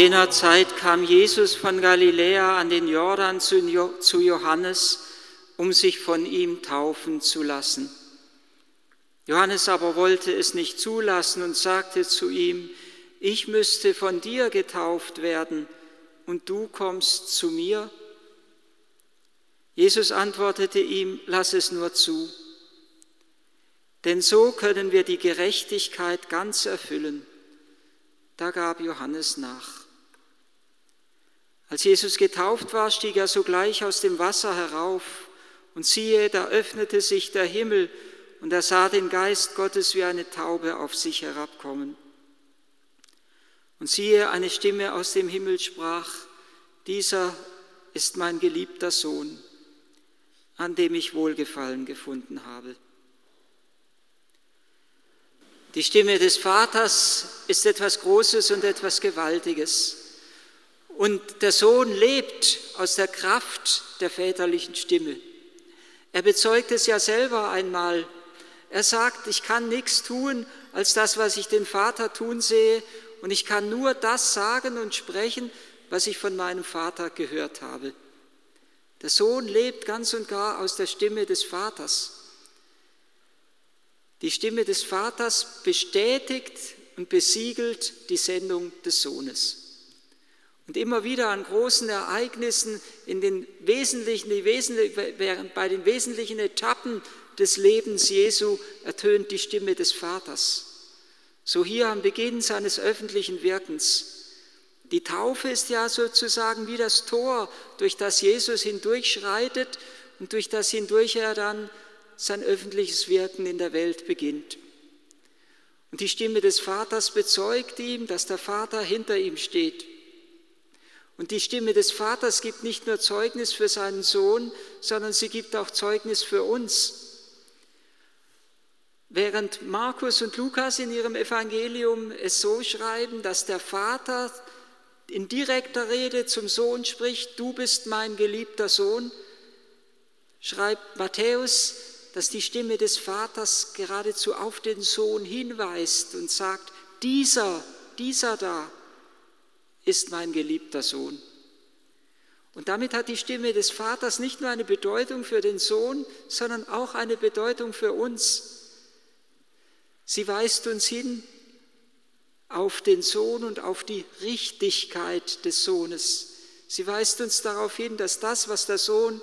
Jener Zeit kam Jesus von Galiläa an den Jordan zu Johannes, um sich von ihm taufen zu lassen. Johannes aber wollte es nicht zulassen und sagte zu ihm, ich müsste von dir getauft werden und du kommst zu mir? Jesus antwortete ihm, lass es nur zu. Denn so können wir die Gerechtigkeit ganz erfüllen. Da gab Johannes nach. Als Jesus getauft war, stieg er sogleich aus dem Wasser herauf und siehe, da öffnete sich der Himmel und er sah den Geist Gottes wie eine Taube auf sich herabkommen. Und siehe, eine Stimme aus dem Himmel sprach, dieser ist mein geliebter Sohn an dem ich Wohlgefallen gefunden habe. Die Stimme des Vaters ist etwas Großes und etwas Gewaltiges. Und der Sohn lebt aus der Kraft der väterlichen Stimme. Er bezeugt es ja selber einmal. Er sagt, ich kann nichts tun als das, was ich den Vater tun sehe, und ich kann nur das sagen und sprechen, was ich von meinem Vater gehört habe. Der Sohn lebt ganz und gar aus der Stimme des Vaters. Die Stimme des Vaters bestätigt und besiegelt die Sendung des Sohnes. Und immer wieder an großen Ereignissen in den wesentlichen, die wesentlichen, bei den wesentlichen Etappen des Lebens Jesu ertönt die Stimme des Vaters. So hier am Beginn seines öffentlichen Wirkens. Die Taufe ist ja sozusagen wie das Tor, durch das Jesus hindurchschreitet und durch das hindurch er dann sein öffentliches Wirken in der Welt beginnt. Und die Stimme des Vaters bezeugt ihm, dass der Vater hinter ihm steht. Und die Stimme des Vaters gibt nicht nur Zeugnis für seinen Sohn, sondern sie gibt auch Zeugnis für uns. Während Markus und Lukas in ihrem Evangelium es so schreiben, dass der Vater in direkter Rede zum Sohn spricht, du bist mein geliebter Sohn, schreibt Matthäus, dass die Stimme des Vaters geradezu auf den Sohn hinweist und sagt, dieser, dieser da ist mein geliebter Sohn. Und damit hat die Stimme des Vaters nicht nur eine Bedeutung für den Sohn, sondern auch eine Bedeutung für uns. Sie weist uns hin auf den Sohn und auf die Richtigkeit des Sohnes. Sie weist uns darauf hin, dass das, was der Sohn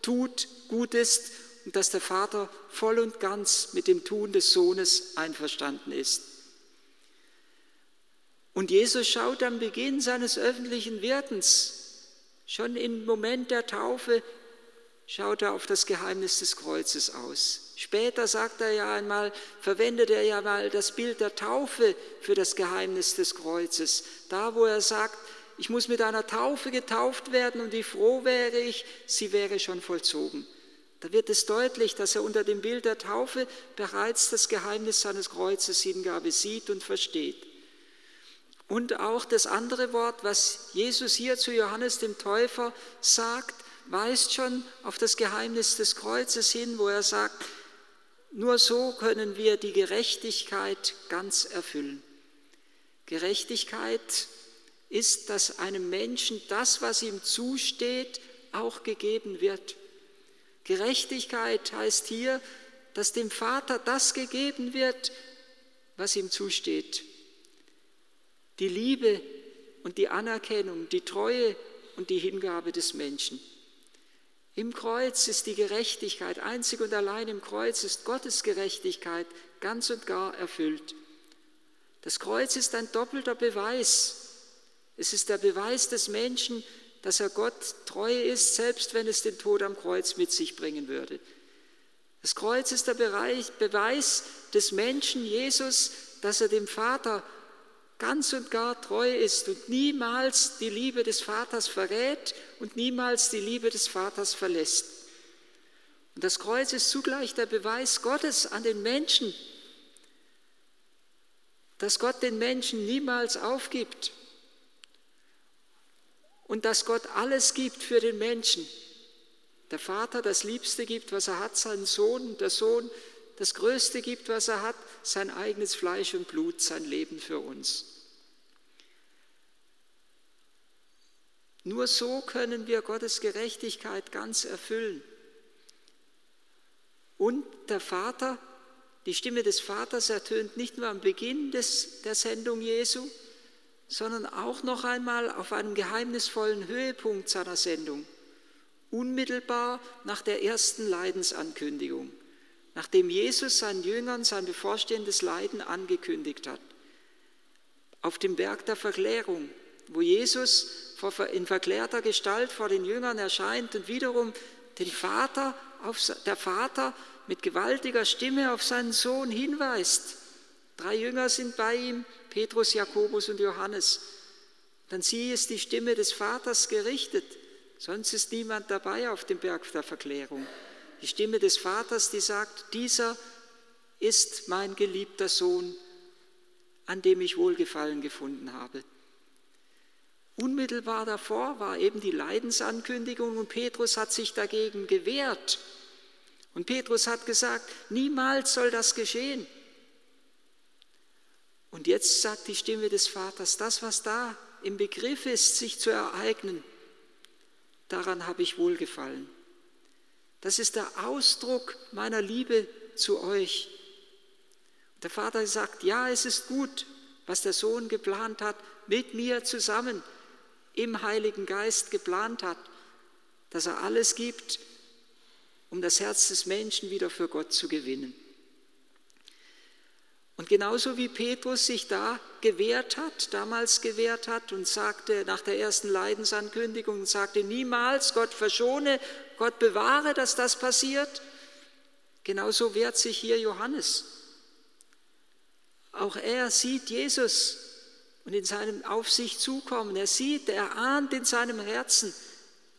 tut, gut ist und dass der Vater voll und ganz mit dem Tun des Sohnes einverstanden ist. Und Jesus schaut am Beginn seines öffentlichen Wirkens, schon im Moment der Taufe, schaut er auf das Geheimnis des Kreuzes aus. Später sagt er ja einmal, verwendet er ja mal das Bild der Taufe für das Geheimnis des Kreuzes. Da, wo er sagt, ich muss mit einer Taufe getauft werden und wie froh wäre ich, sie wäre schon vollzogen. Da wird es deutlich, dass er unter dem Bild der Taufe bereits das Geheimnis seines Kreuzes Hingabe sieht und versteht. Und auch das andere Wort, was Jesus hier zu Johannes dem Täufer sagt, weist schon auf das Geheimnis des Kreuzes hin, wo er sagt, nur so können wir die Gerechtigkeit ganz erfüllen. Gerechtigkeit ist, dass einem Menschen das, was ihm zusteht, auch gegeben wird. Gerechtigkeit heißt hier, dass dem Vater das gegeben wird, was ihm zusteht. Die Liebe und die Anerkennung, die Treue und die Hingabe des Menschen. Im Kreuz ist die Gerechtigkeit, einzig und allein im Kreuz ist Gottes Gerechtigkeit ganz und gar erfüllt. Das Kreuz ist ein doppelter Beweis. Es ist der Beweis des Menschen, dass er Gott treu ist, selbst wenn es den Tod am Kreuz mit sich bringen würde. Das Kreuz ist der Beweis des Menschen Jesus, dass er dem Vater ganz und gar treu ist und niemals die Liebe des Vaters verrät und niemals die Liebe des Vaters verlässt. Und das Kreuz ist zugleich der Beweis Gottes an den Menschen, dass Gott den Menschen niemals aufgibt und dass Gott alles gibt für den Menschen. Der Vater das Liebste gibt, was er hat, seinen Sohn, der Sohn das Größte gibt, was er hat, sein eigenes Fleisch und Blut, sein Leben für uns. Nur so können wir Gottes Gerechtigkeit ganz erfüllen. Und der Vater, die Stimme des Vaters ertönt nicht nur am Beginn des, der Sendung Jesu, sondern auch noch einmal auf einem geheimnisvollen Höhepunkt seiner Sendung, unmittelbar nach der ersten Leidensankündigung, nachdem Jesus seinen Jüngern sein bevorstehendes Leiden angekündigt hat. Auf dem Berg der Verklärung, wo Jesus in verklärter Gestalt vor den Jüngern erscheint und wiederum den Vater auf, der Vater mit gewaltiger Stimme auf seinen Sohn hinweist. Drei Jünger sind bei ihm, Petrus, Jakobus und Johannes. Dann sieh ist die Stimme des Vaters gerichtet, sonst ist niemand dabei auf dem Berg der Verklärung. Die Stimme des Vaters, die sagt, dieser ist mein geliebter Sohn, an dem ich Wohlgefallen gefunden habe. Unmittelbar davor war eben die Leidensankündigung und Petrus hat sich dagegen gewehrt. Und Petrus hat gesagt, niemals soll das geschehen. Und jetzt sagt die Stimme des Vaters, das, was da im Begriff ist, sich zu ereignen, daran habe ich wohlgefallen. Das ist der Ausdruck meiner Liebe zu euch. Und der Vater sagt, ja, es ist gut, was der Sohn geplant hat, mit mir zusammen im Heiligen Geist geplant hat, dass er alles gibt, um das Herz des Menschen wieder für Gott zu gewinnen. Und genauso wie Petrus sich da gewehrt hat, damals gewehrt hat und sagte nach der ersten Leidensankündigung, sagte niemals, Gott verschone, Gott bewahre, dass das passiert, genauso wehrt sich hier Johannes. Auch er sieht Jesus und in seinem auf sich zukommen. Er sieht, er ahnt in seinem Herzen,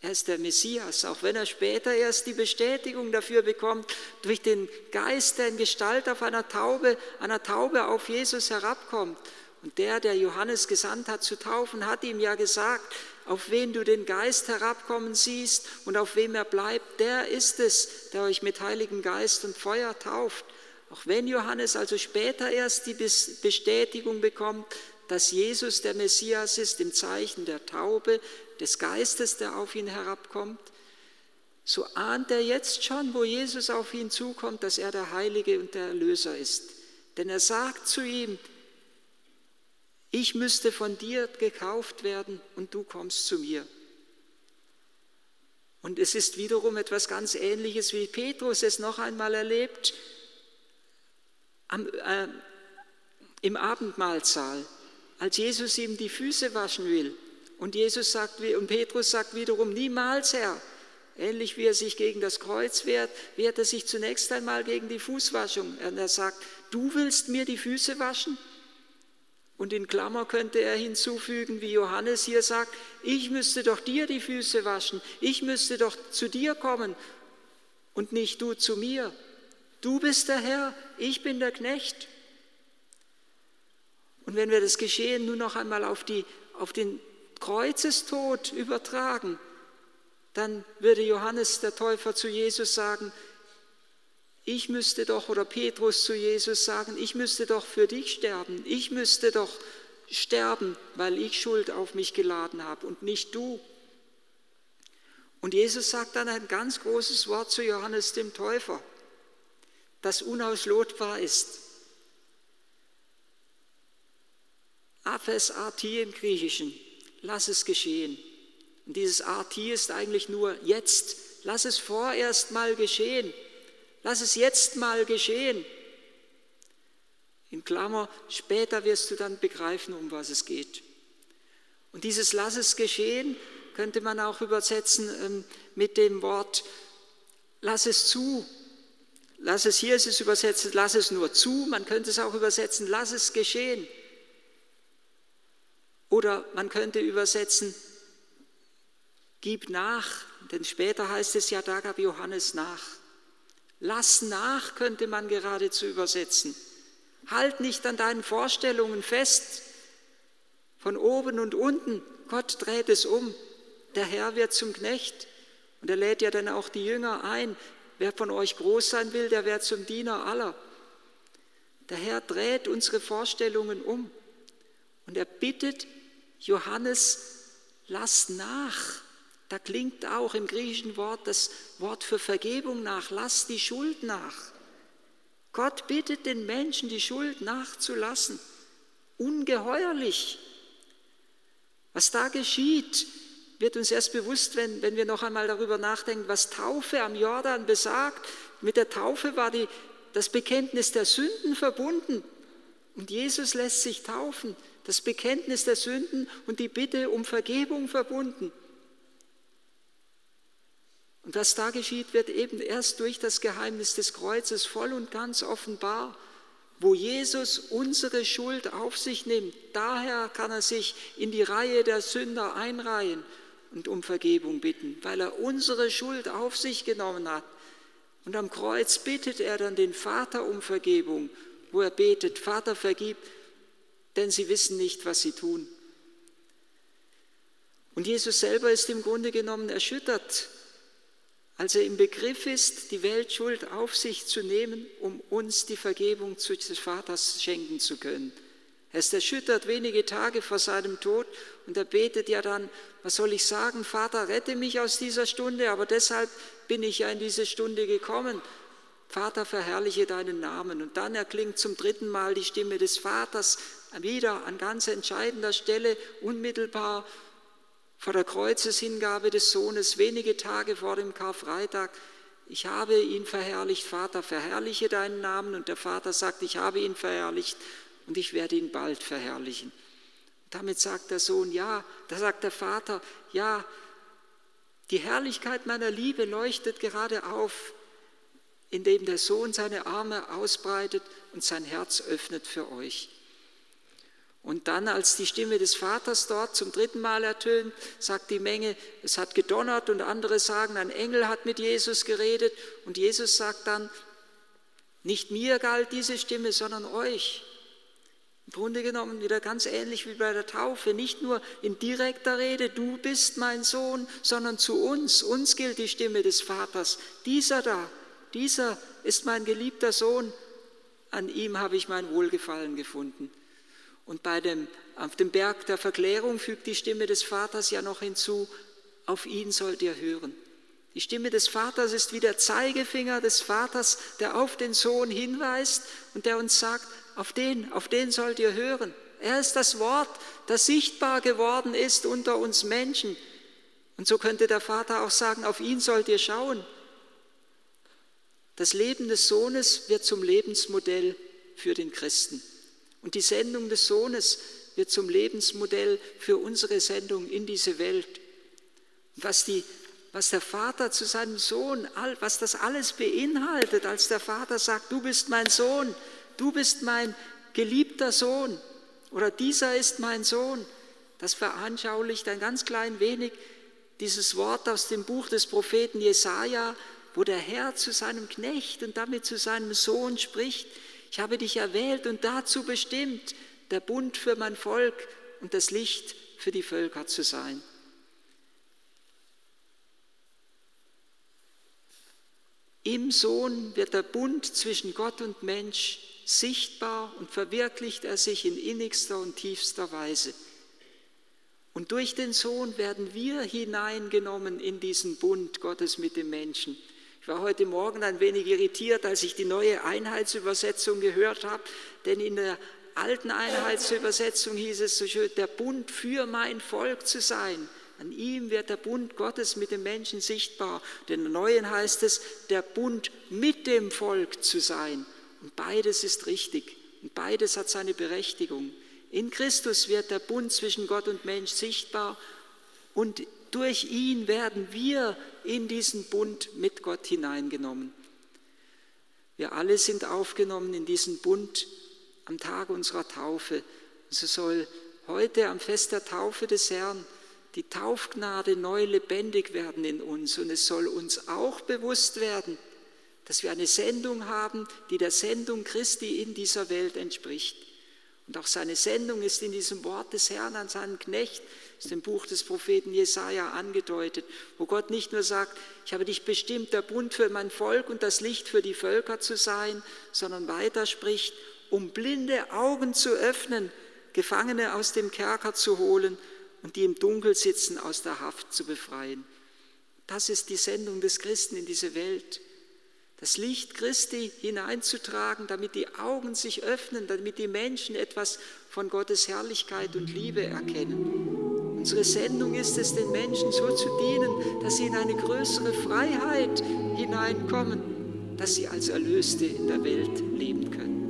er ist der Messias, auch wenn er später erst die Bestätigung dafür bekommt durch den Geist, der in Gestalt auf einer Taube, einer Taube auf Jesus herabkommt. Und der, der Johannes gesandt hat zu taufen, hat ihm ja gesagt, auf wen du den Geist herabkommen siehst und auf wem er bleibt, der ist es, der euch mit Heiligen Geist und Feuer tauft. Auch wenn Johannes also später erst die Bestätigung bekommt, dass Jesus der Messias ist im Zeichen der Taube, des Geistes, der auf ihn herabkommt, so ahnt er jetzt schon, wo Jesus auf ihn zukommt, dass er der Heilige und der Erlöser ist. Denn er sagt zu ihm, ich müsste von dir gekauft werden und du kommst zu mir. Und es ist wiederum etwas ganz Ähnliches, wie Petrus es noch einmal erlebt am, äh, im Abendmahlsaal, als Jesus ihm die Füße waschen will. Und Jesus sagt, und Petrus sagt wiederum, niemals, Herr. Ähnlich wie er sich gegen das Kreuz wehrt, wehrt er sich zunächst einmal gegen die Fußwaschung. Und er sagt, du willst mir die Füße waschen? Und in Klammer könnte er hinzufügen, wie Johannes hier sagt, ich müsste doch dir die Füße waschen, ich müsste doch zu dir kommen und nicht du zu mir. Du bist der Herr, ich bin der Knecht. Und wenn wir das Geschehen nun noch einmal auf, die, auf den Kreuzestod übertragen, dann würde Johannes der Täufer zu Jesus sagen, ich müsste doch, oder Petrus zu Jesus sagen, ich müsste doch für dich sterben, ich müsste doch sterben, weil ich Schuld auf mich geladen habe und nicht du. Und Jesus sagt dann ein ganz großes Wort zu Johannes dem Täufer, das unauslotbar ist. Aphes arti im Griechischen lass es geschehen. Und dieses RT ist eigentlich nur jetzt. Lass es vorerst mal geschehen. Lass es jetzt mal geschehen. In Klammer, später wirst du dann begreifen, um was es geht. Und dieses Lass es geschehen könnte man auch übersetzen ähm, mit dem Wort Lass es zu. Lass es, hier ist es übersetzt, lass es nur zu. Man könnte es auch übersetzen, lass es geschehen. Oder man könnte übersetzen, gib nach, denn später heißt es ja, da gab Johannes nach. Lass nach, könnte man geradezu übersetzen. Halt nicht an deinen Vorstellungen fest, von oben und unten. Gott dreht es um. Der Herr wird zum Knecht. Und er lädt ja dann auch die Jünger ein. Wer von euch groß sein will, der wird zum Diener aller. Der Herr dreht unsere Vorstellungen um. Und er bittet Johannes, lass nach. Da klingt auch im griechischen Wort das Wort für Vergebung nach, lass die Schuld nach. Gott bittet den Menschen, die Schuld nachzulassen. Ungeheuerlich. Was da geschieht, wird uns erst bewusst, wenn, wenn wir noch einmal darüber nachdenken, was Taufe am Jordan besagt. Mit der Taufe war die, das Bekenntnis der Sünden verbunden. Und Jesus lässt sich taufen. Das Bekenntnis der Sünden und die Bitte um Vergebung verbunden. Und was da geschieht, wird eben erst durch das Geheimnis des Kreuzes voll und ganz offenbar, wo Jesus unsere Schuld auf sich nimmt. Daher kann er sich in die Reihe der Sünder einreihen und um Vergebung bitten, weil er unsere Schuld auf sich genommen hat. Und am Kreuz bittet er dann den Vater um Vergebung, wo er betet, Vater vergib, denn sie wissen nicht, was sie tun. Und Jesus selber ist im Grunde genommen erschüttert als er im Begriff ist, die Weltschuld auf sich zu nehmen, um uns die Vergebung des Vaters schenken zu können. Er ist erschüttert wenige Tage vor seinem Tod und er betet ja dann, was soll ich sagen, Vater, rette mich aus dieser Stunde, aber deshalb bin ich ja in diese Stunde gekommen. Vater, verherrliche deinen Namen. Und dann erklingt zum dritten Mal die Stimme des Vaters wieder an ganz entscheidender Stelle, unmittelbar vor der Kreuzeshingabe des Sohnes, wenige Tage vor dem Karfreitag, ich habe ihn verherrlicht, Vater, verherrliche deinen Namen. Und der Vater sagt, ich habe ihn verherrlicht und ich werde ihn bald verherrlichen. damit sagt der Sohn, ja, da sagt der Vater, ja, die Herrlichkeit meiner Liebe leuchtet gerade auf, indem der Sohn seine Arme ausbreitet und sein Herz öffnet für euch. Und dann, als die Stimme des Vaters dort zum dritten Mal ertönt, sagt die Menge, es hat gedonnert und andere sagen, ein Engel hat mit Jesus geredet. Und Jesus sagt dann, nicht mir galt diese Stimme, sondern euch. Im Grunde genommen wieder ganz ähnlich wie bei der Taufe, nicht nur in direkter Rede, du bist mein Sohn, sondern zu uns, uns gilt die Stimme des Vaters. Dieser da, dieser ist mein geliebter Sohn, an ihm habe ich mein Wohlgefallen gefunden. Und bei dem, auf dem Berg der Verklärung fügt die Stimme des Vaters ja noch hinzu, auf ihn sollt ihr hören. Die Stimme des Vaters ist wie der Zeigefinger des Vaters, der auf den Sohn hinweist und der uns sagt, auf den, auf den sollt ihr hören. Er ist das Wort, das sichtbar geworden ist unter uns Menschen. Und so könnte der Vater auch sagen, auf ihn sollt ihr schauen. Das Leben des Sohnes wird zum Lebensmodell für den Christen. Und die Sendung des Sohnes wird zum Lebensmodell für unsere Sendung in diese Welt. Was, die, was der Vater zu seinem Sohn, was das alles beinhaltet, als der Vater sagt, du bist mein Sohn, du bist mein geliebter Sohn oder dieser ist mein Sohn, das veranschaulicht ein ganz klein wenig dieses Wort aus dem Buch des Propheten Jesaja, wo der Herr zu seinem Knecht und damit zu seinem Sohn spricht, ich habe dich erwählt und dazu bestimmt, der Bund für mein Volk und das Licht für die Völker zu sein. Im Sohn wird der Bund zwischen Gott und Mensch sichtbar und verwirklicht er sich in innigster und tiefster Weise. Und durch den Sohn werden wir hineingenommen in diesen Bund Gottes mit dem Menschen. Ich war heute Morgen ein wenig irritiert, als ich die neue Einheitsübersetzung gehört habe, denn in der alten Einheitsübersetzung hieß es so schön, der Bund für mein Volk zu sein. An ihm wird der Bund Gottes mit dem Menschen sichtbar. Denn in der neuen heißt es, der Bund mit dem Volk zu sein. Und beides ist richtig und beides hat seine Berechtigung. In Christus wird der Bund zwischen Gott und Mensch sichtbar und durch ihn werden wir in diesen Bund mit Gott hineingenommen. Wir alle sind aufgenommen in diesen Bund am Tag unserer Taufe. So soll heute am Fest der Taufe des Herrn die Taufgnade neu lebendig werden in uns. Und es soll uns auch bewusst werden, dass wir eine Sendung haben, die der Sendung Christi in dieser Welt entspricht. Und auch seine Sendung ist in diesem Wort des Herrn an seinen Knecht, ist im Buch des Propheten Jesaja angedeutet, wo Gott nicht nur sagt, ich habe dich bestimmt, der Bund für mein Volk und das Licht für die Völker zu sein, sondern weiter spricht, um blinde Augen zu öffnen, Gefangene aus dem Kerker zu holen und die im Dunkel sitzen, aus der Haft zu befreien. Das ist die Sendung des Christen in diese Welt. Das Licht Christi hineinzutragen, damit die Augen sich öffnen, damit die Menschen etwas von Gottes Herrlichkeit und Liebe erkennen. Unsere Sendung ist es, den Menschen so zu dienen, dass sie in eine größere Freiheit hineinkommen, dass sie als Erlöste in der Welt leben können.